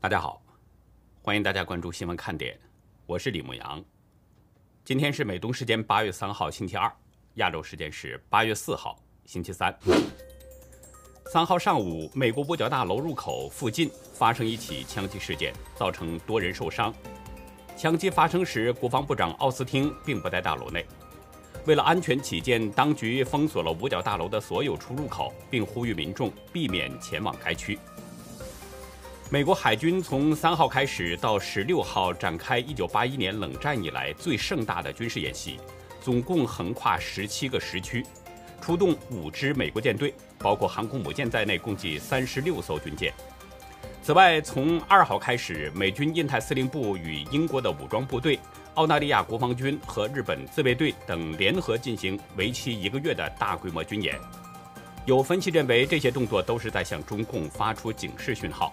大家好，欢迎大家关注新闻看点，我是李牧阳。今天是美东时间八月三号星期二，亚洲时间是八月四号星期三。三号上午，美国五角大楼入口附近发生一起枪击事件，造成多人受伤。枪击发生时，国防部长奥斯汀并不在大楼内。为了安全起见，当局封锁了五角大楼的所有出入口，并呼吁民众避免前往该区。美国海军从三号开始到十六号展开一九八一年冷战以来最盛大的军事演习，总共横跨十七个时区，出动五支美国舰队，包括航空母舰在内，共计三十六艘军舰。此外，从二号开始，美军印太司令部与英国的武装部队。澳大利亚国防军和日本自卫队等联合进行为期一个月的大规模军演。有分析认为，这些动作都是在向中共发出警示讯号。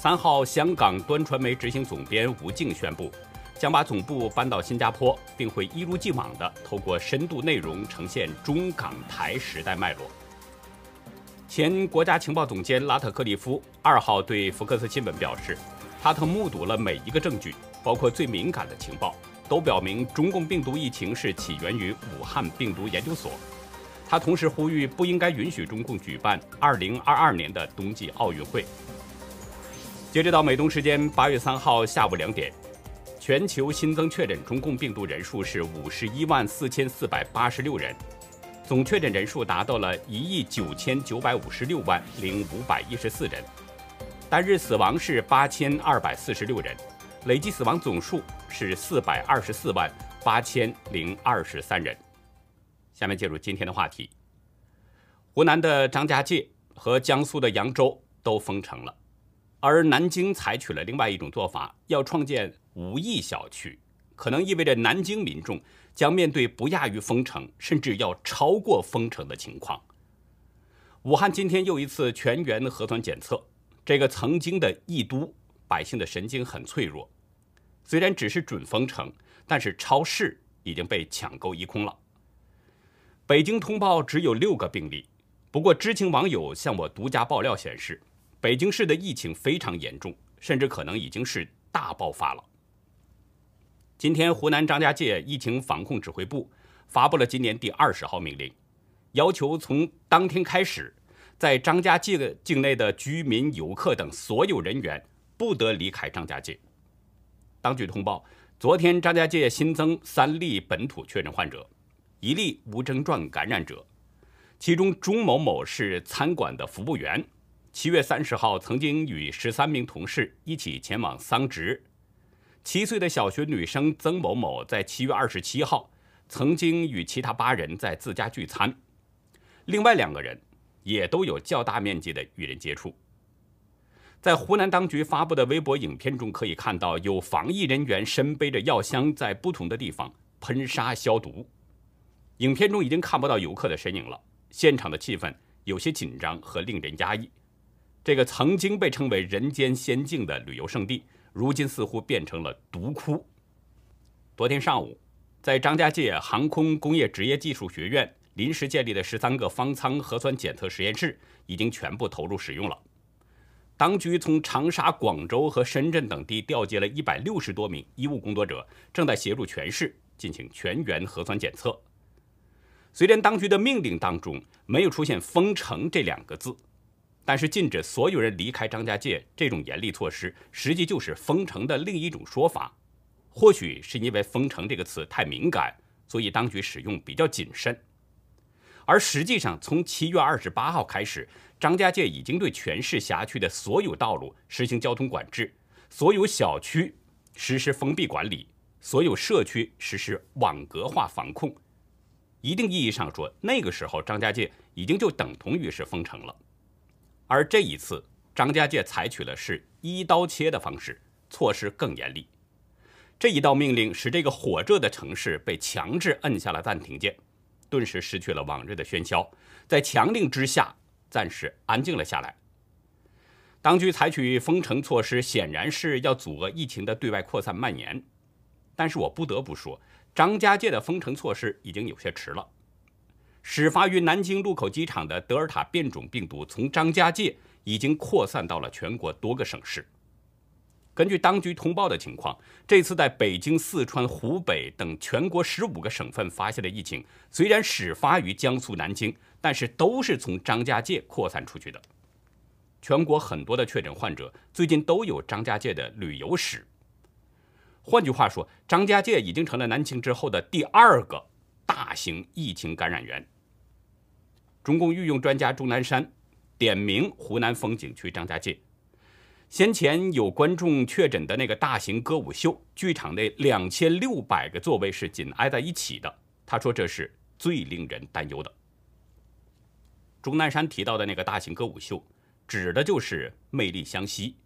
三号，香港端传媒执行总编吴静宣布，将把总部搬到新加坡，并会一如既往地透过深度内容呈现中港台时代脉络。前国家情报总监拉特克利夫二号对福克斯新闻表示，他曾目睹了每一个证据。包括最敏感的情报，都表明中共病毒疫情是起源于武汉病毒研究所。他同时呼吁不应该允许中共举办2022年的冬季奥运会。截止到美东时间8月3号下午两点，全球新增确诊中共病毒人数是51万4486人，总确诊人数达到了1亿9956万零514人，单日死亡是8246人。累计死亡总数是四百二十四万八千零二十三人。下面进入今天的话题。湖南的张家界和江苏的扬州都封城了，而南京采取了另外一种做法，要创建无疫小区，可能意味着南京民众将面对不亚于封城，甚至要超过封城的情况。武汉今天又一次全员核酸检测，这个曾经的疫都，百姓的神经很脆弱。虽然只是准封城，但是超市已经被抢购一空了。北京通报只有六个病例，不过知情网友向我独家爆料显示，北京市的疫情非常严重，甚至可能已经是大爆发了。今天，湖南张家界疫情防控指挥部发布了今年第二十号命令，要求从当天开始，在张家界境内的居民、游客等所有人员不得离开张家界。当局通报，昨天张家界新增三例本土确诊患者，一例无症状感染者，其中钟某某是餐馆的服务员，七月三十号曾经与十三名同事一起前往桑植。七岁的小学女生曾某某在七月二十七号曾经与其他八人在自家聚餐，另外两个人也都有较大面积的与人接触。在湖南当局发布的微博影片中，可以看到有防疫人员身背着药箱，在不同的地方喷杀消毒。影片中已经看不到游客的身影了，现场的气氛有些紧张和令人压抑。这个曾经被称为人间仙境的旅游胜地，如今似乎变成了毒窟。昨天上午，在张家界航空工业职业技术学院临时建立的十三个方舱核酸检测实验室已经全部投入使用了。当局从长沙、广州和深圳等地调集了一百六十多名医务工作者，正在协助全市进行全员核酸检测。虽然当局的命令当中没有出现“封城”这两个字，但是禁止所有人离开张家界这种严厉措施，实际就是封城的另一种说法。或许是因为“封城”这个词太敏感，所以当局使用比较谨慎。而实际上，从七月二十八号开始。张家界已经对全市辖区的所有道路实行交通管制，所有小区实施封闭管理，所有社区实施网格化防控。一定意义上说，那个时候张家界已经就等同于是封城了。而这一次，张家界采取的是一刀切的方式，措施更严厉。这一道命令使这个火热的城市被强制摁下了暂停键，顿时失去了往日的喧嚣。在强令之下。暂时安静了下来。当局采取封城措施，显然是要阻遏疫情的对外扩散蔓延。但是我不得不说，张家界的封城措施已经有些迟了。始发于南京禄口机场的德尔塔变种病毒，从张家界已经扩散到了全国多个省市。根据当局通报的情况，这次在北京、四川、湖北等全国十五个省份发现的疫情，虽然始发于江苏南京，但是都是从张家界扩散出去的。全国很多的确诊患者最近都有张家界的旅游史。换句话说，张家界已经成了南京之后的第二个大型疫情感染源。中共御用专家钟南山点名湖南风景区张家界。先前有观众确诊的那个大型歌舞秀剧场内两千六百个座位是紧挨在一起的，他说这是最令人担忧的。钟南山提到的那个大型歌舞秀，指的就是魅力湘西。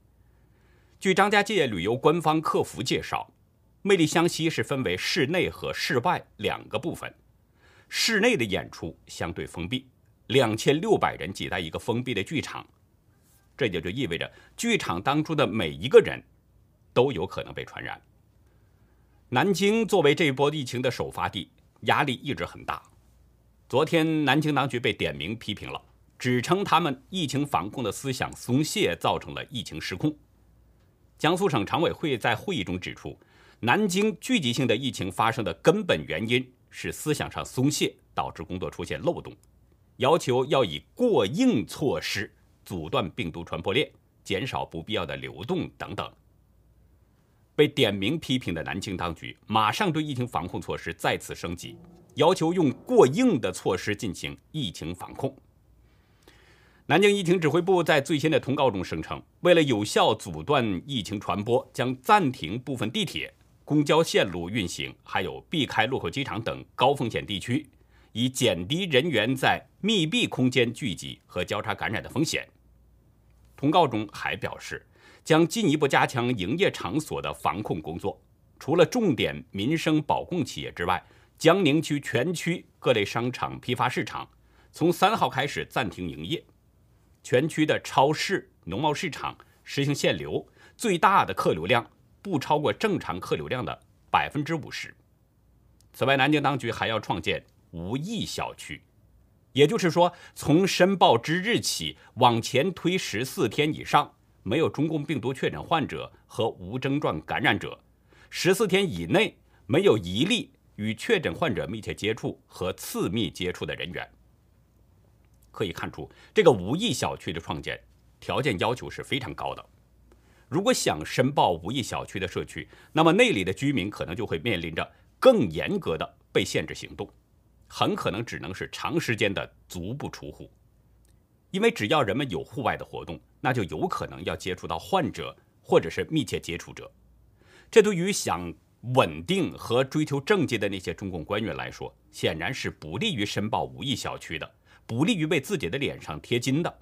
据张家界旅游官方客服介绍，魅力湘西是分为室内和室外两个部分，室内的演出相对封闭，两千六百人挤在一个封闭的剧场。这也就意味着，剧场当中的每一个人都有可能被传染。南京作为这一波疫情的首发地，压力一直很大。昨天，南京当局被点名批评了，指称他们疫情防控的思想松懈，造成了疫情失控。江苏省常委会在会议中指出，南京聚集性的疫情发生的根本原因是思想上松懈，导致工作出现漏洞，要求要以过硬措施。阻断病毒传播链，减少不必要的流动等等。被点名批评的南京当局马上对疫情防控措施再次升级，要求用过硬的措施进行疫情防控。南京疫情指挥部在最新的通告中声称，为了有效阻断疫情传播，将暂停部分地铁、公交线路运行，还有避开路口机场等高风险地区。以减低人员在密闭空间聚集和交叉感染的风险。通告中还表示，将进一步加强营业场所的防控工作。除了重点民生保供企业之外，江宁区全区各类商场、批发市场从三号开始暂停营业。全区的超市、农贸市场实行限流，最大的客流量不超过正常客流量的百分之五十。此外，南京当局还要创建。无疫小区，也就是说，从申报之日起往前推十四天以上，没有中共病毒确诊患者和无症状感染者，十四天以内没有一例与确诊患者密切接触和次密接触的人员。可以看出，这个无疫小区的创建条件要求是非常高的。如果想申报无疫小区的社区，那么那里的居民可能就会面临着更严格的被限制行动。很可能只能是长时间的足不出户，因为只要人们有户外的活动，那就有可能要接触到患者或者是密切接触者。这对于想稳定和追求政绩的那些中共官员来说，显然是不利于申报无疫小区的，不利于为自己的脸上贴金的。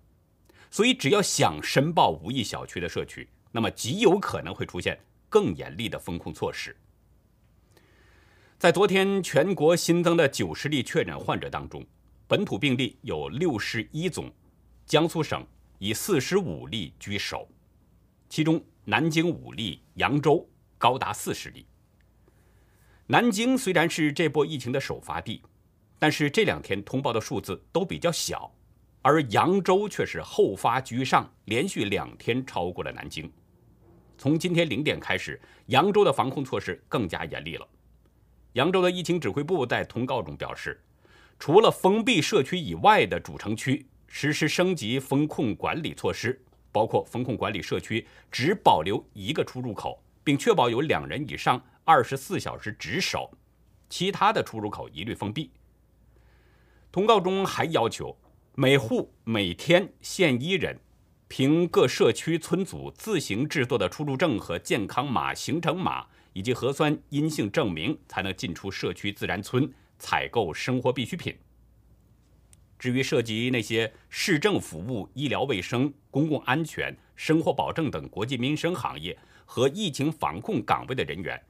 所以，只要想申报无疫小区的社区，那么极有可能会出现更严厉的风控措施。在昨天全国新增的九十例确诊患者当中，本土病例有六十一宗，江苏省以四十五例居首，其中南京五例，扬州高达四十例。南京虽然是这波疫情的首发地，但是这两天通报的数字都比较小，而扬州却是后发居上，连续两天超过了南京。从今天零点开始，扬州的防控措施更加严厉了。扬州的疫情指挥部在通告中表示，除了封闭社区以外的主城区实施升级风控管理措施，包括风控管理社区只保留一个出入口，并确保有两人以上二十四小时值守，其他的出入口一律封闭。通告中还要求每户每天限一人，凭各社区村组自行制作的出入证和健康码、行程码。以及核酸阴性证明才能进出社区自然村采购生活必需品。至于涉及那些市政服务、医疗卫生、公共安全、生活保证等国计民生行业和疫情防控岗位的人员，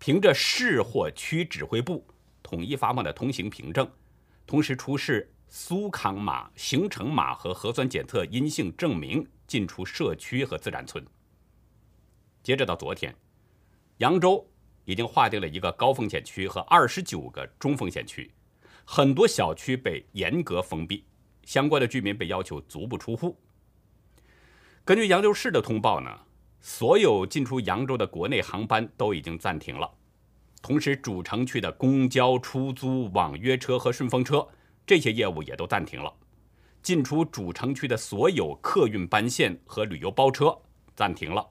凭着市或区指挥部统一发放的通行凭证，同时出示苏康码、行程码和核酸检测阴性证明进出社区和自然村。截止到昨天。扬州已经划定了一个高风险区和二十九个中风险区，很多小区被严格封闭，相关的居民被要求足不出户。根据扬州市的通报呢，所有进出扬州的国内航班都已经暂停了，同时主城区的公交、出租、网约车和顺风车这些业务也都暂停了。进出主城区的所有客运班线和旅游包车暂停了。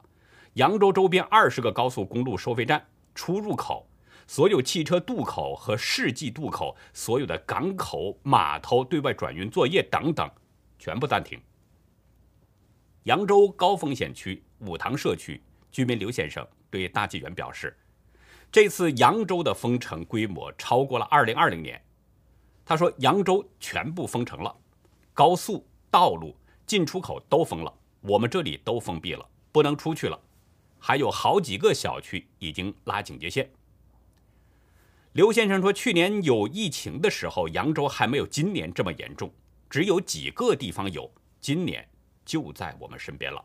扬州周边二十个高速公路收费站出入口、所有汽车渡口和市际渡口、所有的港口、码头对外转运作业等等，全部暂停。扬州高风险区五塘社区居民刘先生对大纪元表示，这次扬州的封城规模超过了2020年。他说，扬州全部封城了，高速道路进出口都封了，我们这里都封闭了，不能出去了，还有好几个小区已经拉警戒线。刘先生说，去年有疫情的时候，扬州还没有今年这么严重，只有几个地方有，今年。就在我们身边了。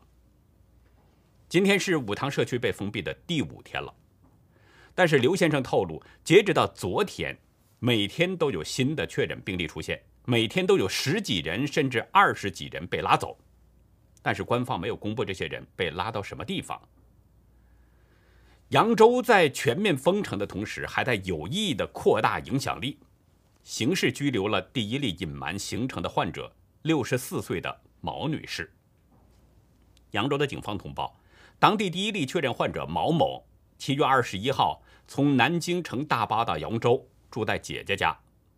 今天是五塘社区被封闭的第五天了，但是刘先生透露，截止到昨天，每天都有新的确诊病例出现，每天都有十几人甚至二十几人被拉走，但是官方没有公布这些人被拉到什么地方。扬州在全面封城的同时，还在有意的扩大影响力，刑事拘留了第一例隐瞒行程的患者，六十四岁的。毛女士，扬州的警方通报，当地第一例确诊患者毛某，七月二十一号从南京乘大巴到扬州，住在姐姐家，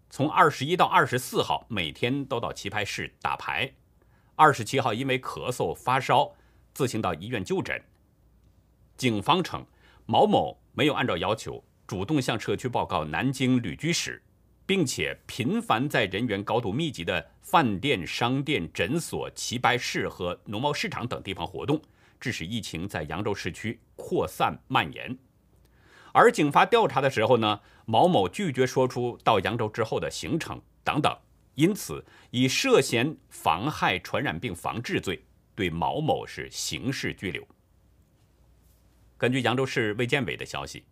从二十一到二十四号每天都到棋牌室打牌，二十七号因为咳嗽发烧，自行到医院就诊。警方称，毛某没有按照要求主动向社区报告南京旅居史。并且频繁在人员高度密集的饭店、商店、诊所、棋牌室和农贸市场等地方活动，致使疫情在扬州市区扩散蔓延。而警方调查的时候呢，毛某拒绝说出到扬州之后的行程等等，因此以涉嫌妨害传染病防治罪对毛某是刑事拘留。根据扬州市卫健委的消息，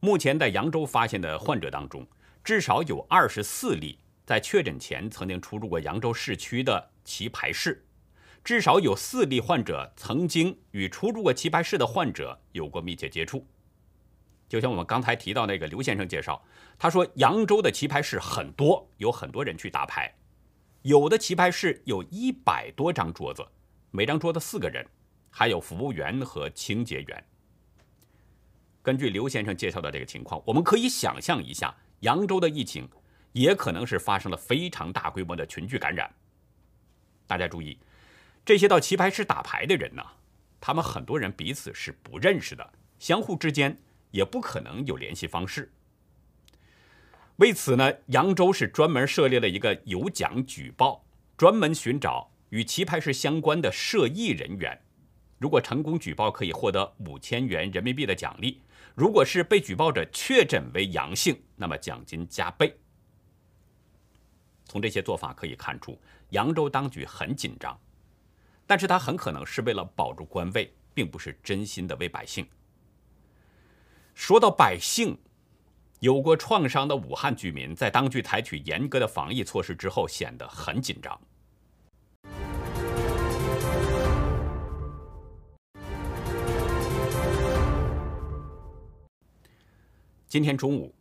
目前在扬州发现的患者当中。至少有二十四例在确诊前曾经出入过扬州市区的棋牌室，至少有四例患者曾经与出入过棋牌室的患者有过密切接触。就像我们刚才提到那个刘先生介绍，他说扬州的棋牌室很多，有很多人去打牌，有的棋牌室有一百多张桌子，每张桌子四个人，还有服务员和清洁员。根据刘先生介绍的这个情况，我们可以想象一下。扬州的疫情也可能是发生了非常大规模的群聚感染。大家注意，这些到棋牌室打牌的人呢，他们很多人彼此是不认识的，相互之间也不可能有联系方式。为此呢，扬州是专门设立了一个有奖举报，专门寻找与棋牌室相关的涉疫人员。如果成功举报，可以获得五千元人民币的奖励。如果是被举报者确诊为阳性，那么奖金加倍。从这些做法可以看出，扬州当局很紧张，但是他很可能是为了保住官位，并不是真心的为百姓。说到百姓，有过创伤的武汉居民在当局采取严格的防疫措施之后，显得很紧张。今天中午，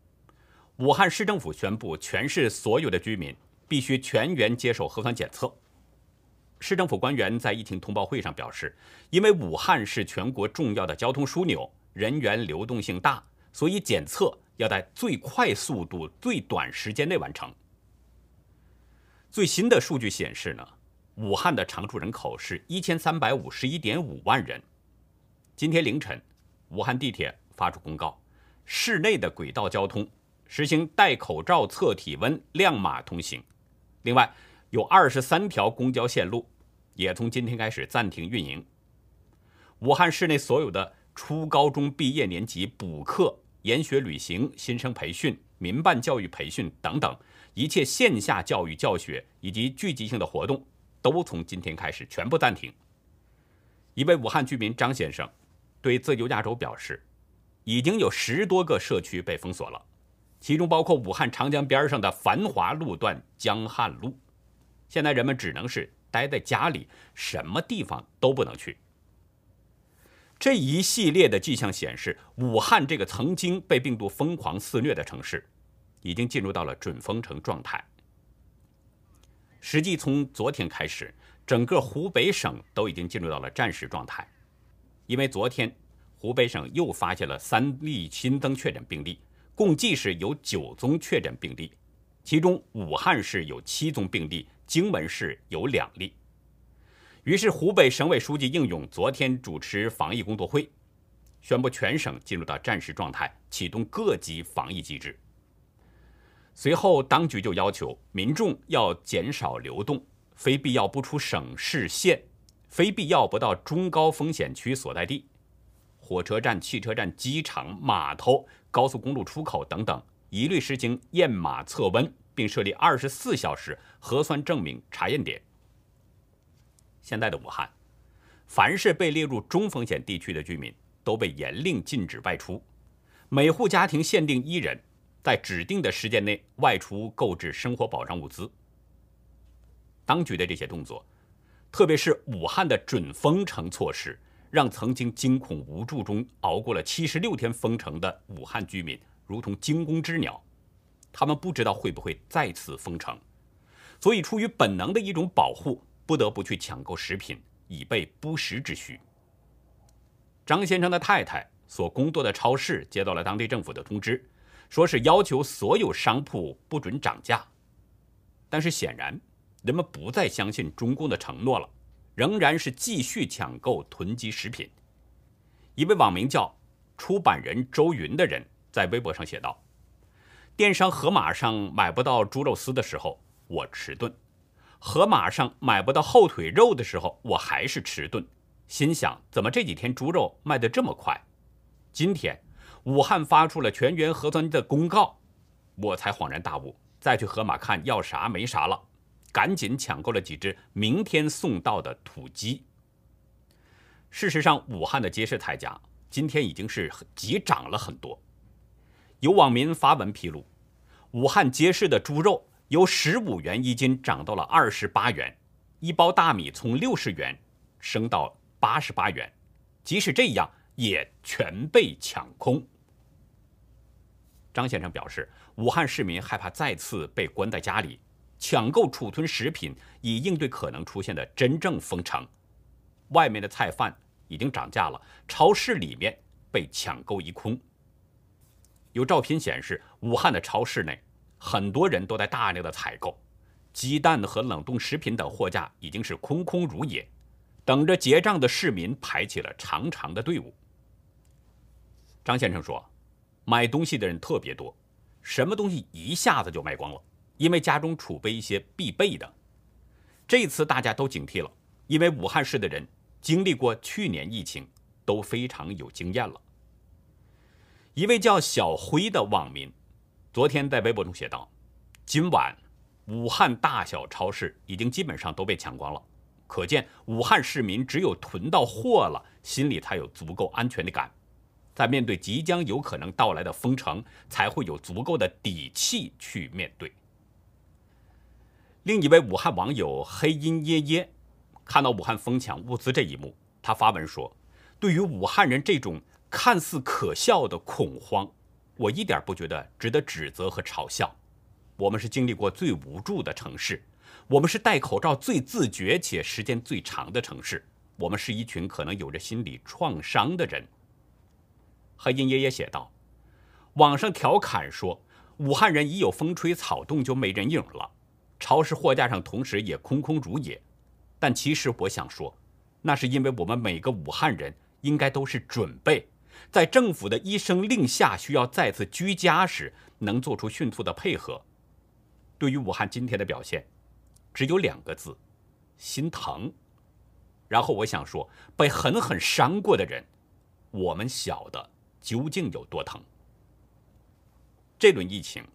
武汉市政府宣布，全市所有的居民必须全员接受核酸检测。市政府官员在疫情通报会上表示，因为武汉是全国重要的交通枢纽，人员流动性大，所以检测要在最快速度、最短时间内完成。最新的数据显示呢，武汉的常住人口是一千三百五十一点五万人。今天凌晨，武汉地铁发出公告。市内的轨道交通实行戴口罩、测体温、亮码通行。另外，有二十三条公交线路也从今天开始暂停运营。武汉市内所有的初高中毕业年级补课、研学旅行、新生培训、民办教育培训等等一切线下教育教学以及聚集性的活动，都从今天开始全部暂停。一位武汉居民张先生对自由亚洲表示。已经有十多个社区被封锁了，其中包括武汉长江边上的繁华路段江汉路。现在人们只能是待在家里，什么地方都不能去。这一系列的迹象显示，武汉这个曾经被病毒疯狂肆虐的城市，已经进入到了准封城状态。实际从昨天开始，整个湖北省都已经进入到了战时状态，因为昨天湖北省又发现了三例新增确诊病例，共计是有九宗确诊病例，其中武汉市有七宗病例，荆门市有两例。于是，湖北省委书记应勇昨天主持防疫工作会，宣布全省进入到战时状态，启动各级防疫机制。随后，当局就要求民众要减少流动，非必要不出省市县，非必要不到中高风险区所在地，火车站、汽车站、机场、码头、高速公路出口等等，一律实行验码测温，并设立二十四小时核酸证明查验点。现在的武汉，凡是被列入中风险地区的居民，都被严令禁止外出。每户家庭限定一人，在指定的时间内外出购置生活保障物资。当局的这些动作，特别是武汉的准封城措施，让曾经惊恐无助中熬过了七十六天封城的武汉居民，如同惊弓之鸟。他们不知道会不会再次封城，所以出于本能的一种保护。不得不去抢购食品，以备不时之需。张先生的太太所工作的超市接到了当地政府的通知，说是要求所有商铺不准涨价。但是显然，人们不再相信中共的承诺了，仍然是继续抢购囤积食品。一位网名叫“出版人周云”的人在微博上写道：“电商盒马上买不到猪肉丝的时候，我迟钝。”河马上买不到后腿肉的时候，我还是迟钝，心想怎么这几天猪肉卖得这么快？今天武汉发出了全员核酸的公告，我才恍然大悟，再去河马看要啥没啥了，赶紧抢购了几只明天送到的土鸡。事实上，武汉的街市菜价今天已经是急涨了很多，有网民发文披露，武汉街市的猪肉。由十五元一斤涨到了二十八元，一包大米从六十元升到八十八元，即使这样也全被抢空。张先生表示，武汉市民害怕再次被关在家里，抢购储存食品以应对可能出现的真正封城。外面的菜饭已经涨价了，超市里面被抢购一空。有照片显示，武汉的超市内。很多人都在大量的采购，鸡蛋和冷冻食品等货架已经是空空如也，等着结账的市民排起了长长的队伍。张先生说，买东西的人特别多，什么东西一下子就卖光了，因为家中储备一些必备的。这次大家都警惕了，因为武汉市的人经历过去年疫情，都非常有经验了。一位叫小辉的网民。昨天在微博中写道：“今晚武汉大小超市已经基本上都被抢光了，可见武汉市民只有囤到货了，心里才有足够安全的感，在面对即将有可能到来的封城，才会有足够的底气去面对。”另一位武汉网友黑音耶耶看到武汉疯抢物资这一幕，他发文说：“对于武汉人这种看似可笑的恐慌。”我一点不觉得值得指责和嘲笑，我们是经历过最无助的城市，我们是戴口罩最自觉且时间最长的城市，我们是一群可能有着心理创伤的人。黑鹰爷爷写道：“网上调侃说，武汉人一有风吹草动就没人影了，超市货架上同时也空空如也。但其实我想说，那是因为我们每个武汉人应该都是准备。”在政府的一声令下，需要再次居家时，能做出迅速的配合。对于武汉今天的表现，只有两个字：心疼。然后我想说，被狠狠伤过的人，我们晓得究竟有多疼。这轮疫情，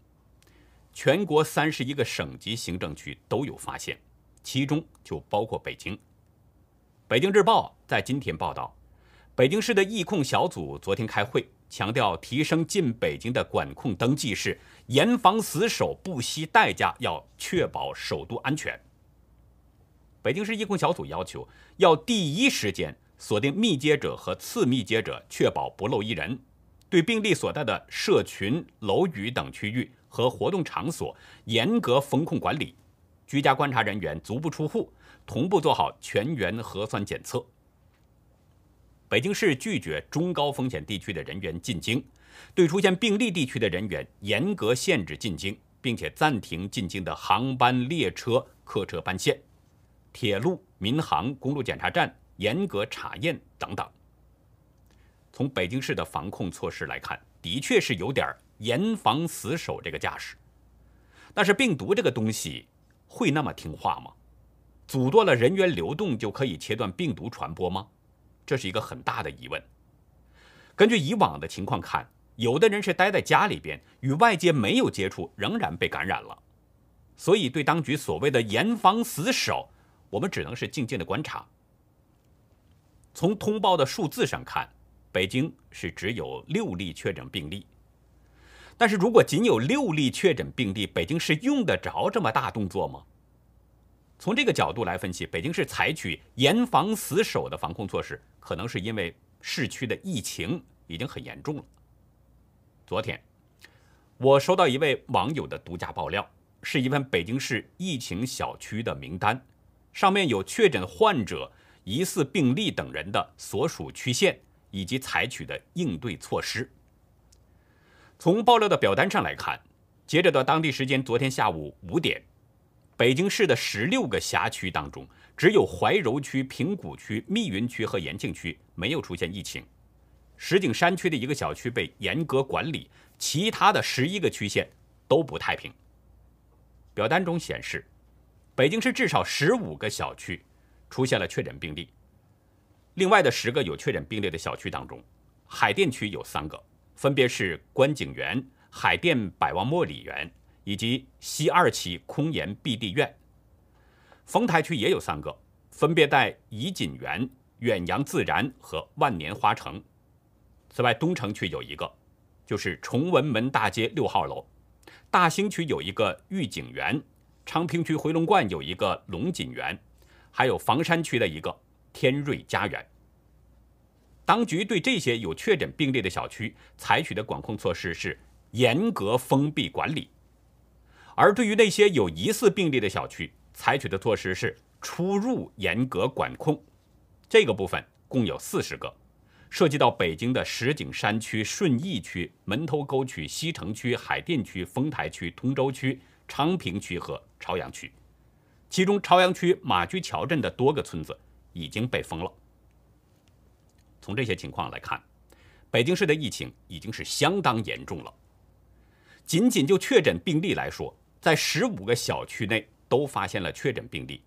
全国三十一个省级行政区都有发现，其中就包括北京。北京日报在今天报道。北京市的疫控小组昨天开会，强调提升进北京的管控登记是严防死守，不惜代价要确保首都安全。北京市疫控小组要求要第一时间锁定密接者和次密接者，确保不漏一人。对病例所在的社群、楼宇等区域和活动场所严格风控管理，居家观察人员足不出户，同步做好全员核酸检测。北京市拒绝中高风险地区的人员进京，对出现病例地区的人员严格限制进京，并且暂停进京的航班、列车、客车班线。铁路、民航、公路检查站严格查验等等。从北京市的防控措施来看，的确是有点严防死守这个架势。但是病毒这个东西会那么听话吗？阻断了人员流动就可以切断病毒传播吗？这是一个很大的疑问。根据以往的情况看，有的人是待在家里边，与外界没有接触，仍然被感染了。所以对当局所谓的严防死守。我们只能是静静的观察。从通报的数字上看，北京是只有六例确诊病例。但是如果仅有六例确诊病例，北京市用得着这么大动作吗？从这个角度来分析，北京市采取严防死守的防控措施，可能是因为市区的疫情已经很严重了。昨天，我收到一位网友的独家爆料，是一份北京市疫情小区的名单。上面有确诊患者、疑似病例等人的所属区县以及采取的应对措施。从爆料的表单上来看，截止到当地时间昨天下午五点，北京市的十六个辖区当中，只有怀柔区、平谷区、密云区和延庆区没有出现疫情。石景山区的一个小区被严格管理，其他的十一个区县都不太平。表单中显示。北京市至少十五个小区出现了确诊病例，另外的十个有确诊病例的小区当中，海淀区有三个，分别是观景园、海淀百望茉莉园以及西二旗空岩碧地苑。丰台区也有三个，分别在怡锦园、远洋自然和万年花城。此外，东城区有一个，就是崇文门大街六号楼；大兴区有一个御景园。昌平区回龙观有一个龙锦园，还有房山区的一个天瑞家园。当局对这些有确诊病例的小区采取的管控措施是严格封闭管理，而对于那些有疑似病例的小区，采取的措施是出入严格管控。这个部分共有四十个，涉及到北京的石景山区、顺义区、门头沟区、西城区、海淀区、丰台区、通州区。昌平区和朝阳区，其中朝阳区马驹桥镇的多个村子已经被封了。从这些情况来看，北京市的疫情已经是相当严重了。仅仅就确诊病例来说，在十五个小区内都发现了确诊病例。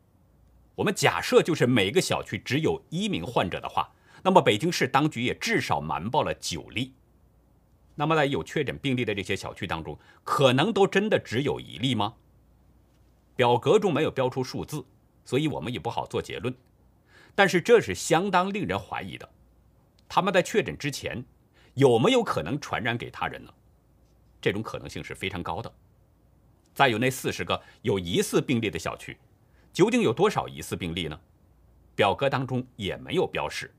我们假设就是每个小区只有一名患者的话，那么北京市当局也至少瞒报了九例。那么，在有确诊病例的这些小区当中，可能都真的只有一例吗？表格中没有标出数字，所以我们也不好做结论。但是这是相当令人怀疑的。他们在确诊之前，有没有可能传染给他人呢？这种可能性是非常高的。再有那四十个有疑似病例的小区，究竟有多少疑似病例呢？表格当中也没有标识。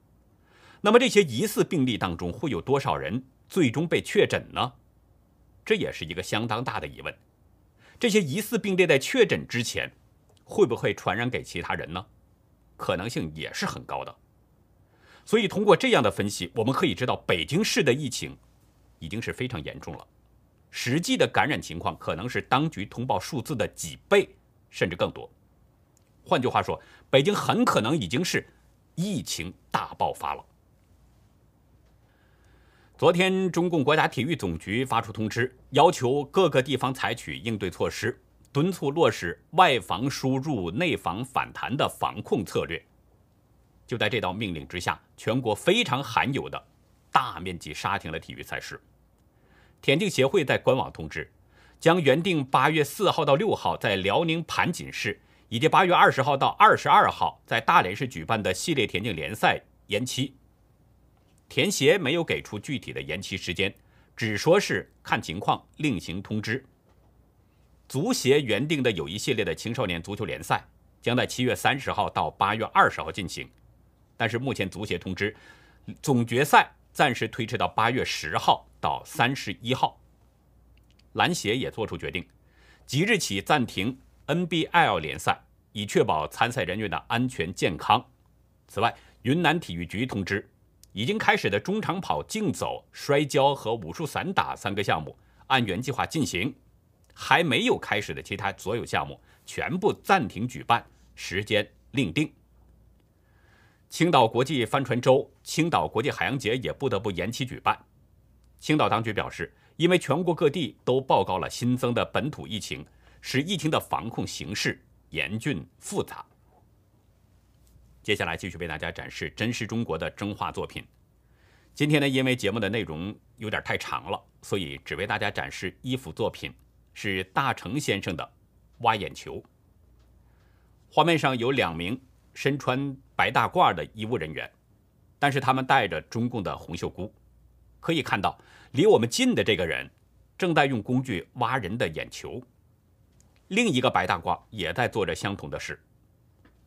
那么这些疑似病例当中，会有多少人？最终被确诊呢？这也是一个相当大的疑问。这些疑似病例在确诊之前，会不会传染给其他人呢？可能性也是很高的。所以通过这样的分析，我们可以知道北京市的疫情已经是非常严重了，实际的感染情况可能是当局通报数字的几倍甚至更多。换句话说，北京很可能已经是疫情大爆发了。昨天，中共国家体育总局发出通知，要求各个地方采取应对措施，敦促落实外防输入、内防反弹的防控策略。就在这道命令之下，全国非常罕有的大面积刹停了体育赛事。田径协会在官网通知，将原定八月四号到六号在辽宁盘锦市，以及八月二十号到二十二号在大连市举办的系列田径联赛延期。田协没有给出具体的延期时间，只说是看情况另行通知。足协原定的有一系列的青少年足球联赛将在七月三十号到八月二十号进行，但是目前足协通知，总决赛暂时推迟到八月十号到三十一号。篮协也作出决定，即日起暂停 NBL 联赛，以确保参赛人员的安全健康。此外，云南体育局通知，已经开始的中长跑、竞走、摔跤和武术散打三个项目按原计划进行，还没有开始的其他所有项目全部暂停举办，时间另定。青岛国际帆船周、青岛国际海洋节也不得不延期举办。青岛当局表示。因为全国各地都报告了新增的本土疫情，使疫情的防控形势严峻复杂。接下来继续为大家展示真实中国的真画作品。今天呢，因为节目的内容有点太长了，所以只为大家展示一幅作品，是大成先生的挖眼球。画面上有两名身穿白大褂的医务人员，但是他们戴着中共的红袖箍，可以看到。离我们近的这个人，正在用工具挖人的眼球。另一个白大褂也在做着相同的事。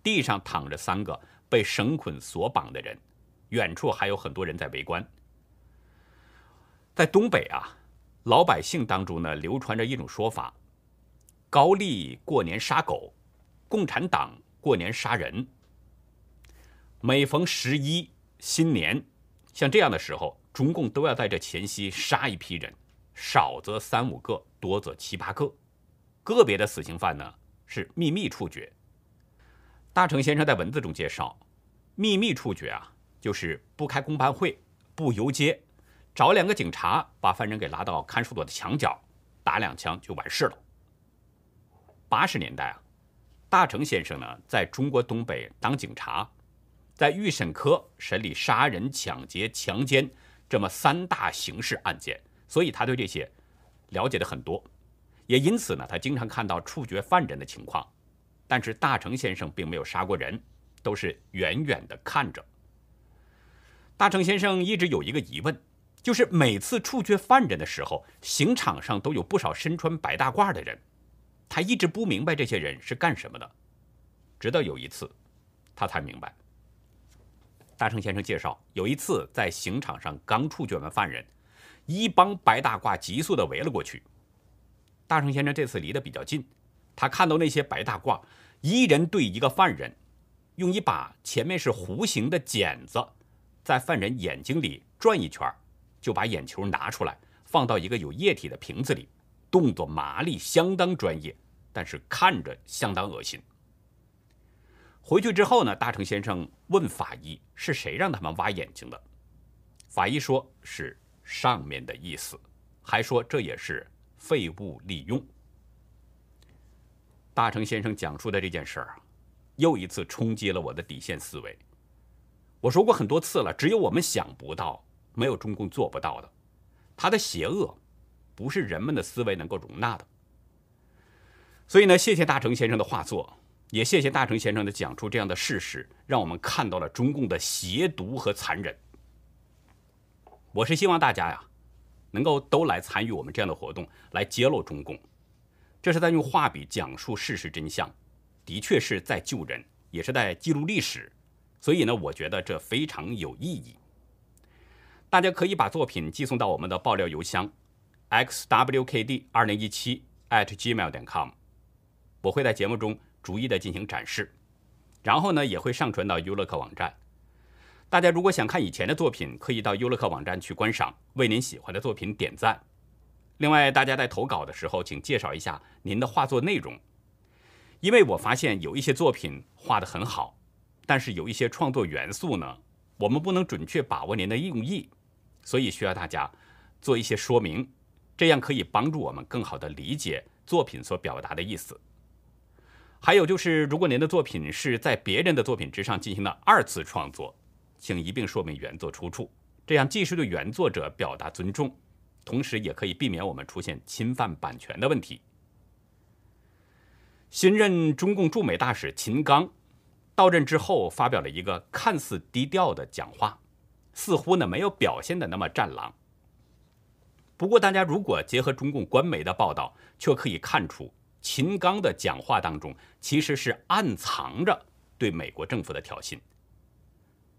地上躺着三个被绳捆锁绑的人，远处还有很多人在围观。在东北啊，老百姓当中呢，流传着一种说法：高丽过年杀狗，共产党过年杀人。每逢十一新年，像这样的时候。中共都要在这前夕杀一批人，少则三五个，多则七八个。个别的死刑犯呢是秘密处决。大成先生在文字中介绍，秘密处决啊，就是不开公办会，不游街，找两个警察把犯人给拉到看守所的墙角，打两枪就完事了。八十年代啊，大成先生呢在中国东北当警察，在预审科审理杀人、抢劫、强奸。这么三大刑事案件，所以他对这些了解的很多，也因此呢，他经常看到处决犯人的情况。但是大成先生并没有杀过人，都是远远的看着。大成先生一直有一个疑问，就是每次处决犯人的时候，刑场上都有不少身穿白大褂的人，他一直不明白这些人是干什么的。直到有一次，他才明白。大成先生介绍，有一次在刑场上刚处决完犯人，一帮白大褂急速地围了过去。大成先生这次离得比较近，他看到那些白大褂一人对一个犯人，用一把前面是弧形的剪子，在犯人眼睛里转一圈，就把眼球拿出来放到一个有液体的瓶子里，动作麻利，相当专业，但是看着相当恶心。回去之后呢，大成先生问法医是谁让他们挖眼睛的。法医说是上面的意思，还说这也是废物利用。大成先生讲述的这件事儿啊，又一次冲击了我的底线思维。我说过很多次了，只有我们想不到，没有中共做不到的。他的邪恶，不是人们的思维能够容纳的。所以呢，谢谢大成先生的画作。也谢谢大成先生的讲出这样的事实，让我们看到了中共的邪毒和残忍。我是希望大家呀，能够都来参与我们这样的活动，来揭露中共。这是在用画笔讲述事实真相，的确是在救人，也是在记录历史。所以呢，我觉得这非常有意义。大家可以把作品寄送到我们的爆料邮箱：xwkd 二零一七 @gmail 点 com，我会在节目中。逐一的进行展示，然后呢也会上传到优乐客网站。大家如果想看以前的作品，可以到优乐客网站去观赏，为您喜欢的作品点赞。另外，大家在投稿的时候，请介绍一下您的画作内容，因为我发现有一些作品画得很好，但是有一些创作元素呢，我们不能准确把握您的用意，所以需要大家做一些说明，这样可以帮助我们更好的理解作品所表达的意思。还有就是，如果您的作品是在别人的作品之上进行了二次创作，请一并说明原作出处，这样既是对原作者表达尊重，同时也可以避免我们出现侵犯版权的问题。新任中共驻美大使秦刚到任之后，发表了一个看似低调的讲话，似乎呢没有表现的那么战狼。不过，大家如果结合中共官媒的报道，却可以看出。秦刚的讲话当中其实是暗藏着对美国政府的挑衅。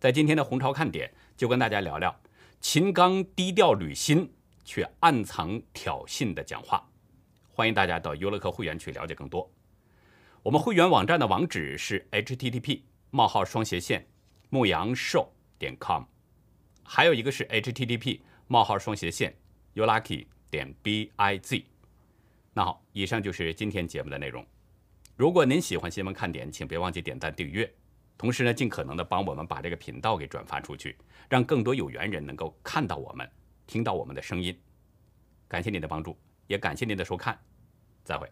在今天的红潮看点，就跟大家聊聊秦刚低调履新却暗藏挑衅的讲话。欢迎大家到优乐客会员去了解更多。我们会员网站的网址是 http: 冒号双斜线牧羊兽点 com，还有一个是 http: 冒号双斜线 youlucky 点 biz。那好，以上就是今天节目的内容。如果您喜欢新闻看点，请别忘记点赞订阅，同时呢，尽可能的帮我们把这个频道给转发出去，让更多有缘人能够看到我们，听到我们的声音。感谢您的帮助，也感谢您的收看，再会。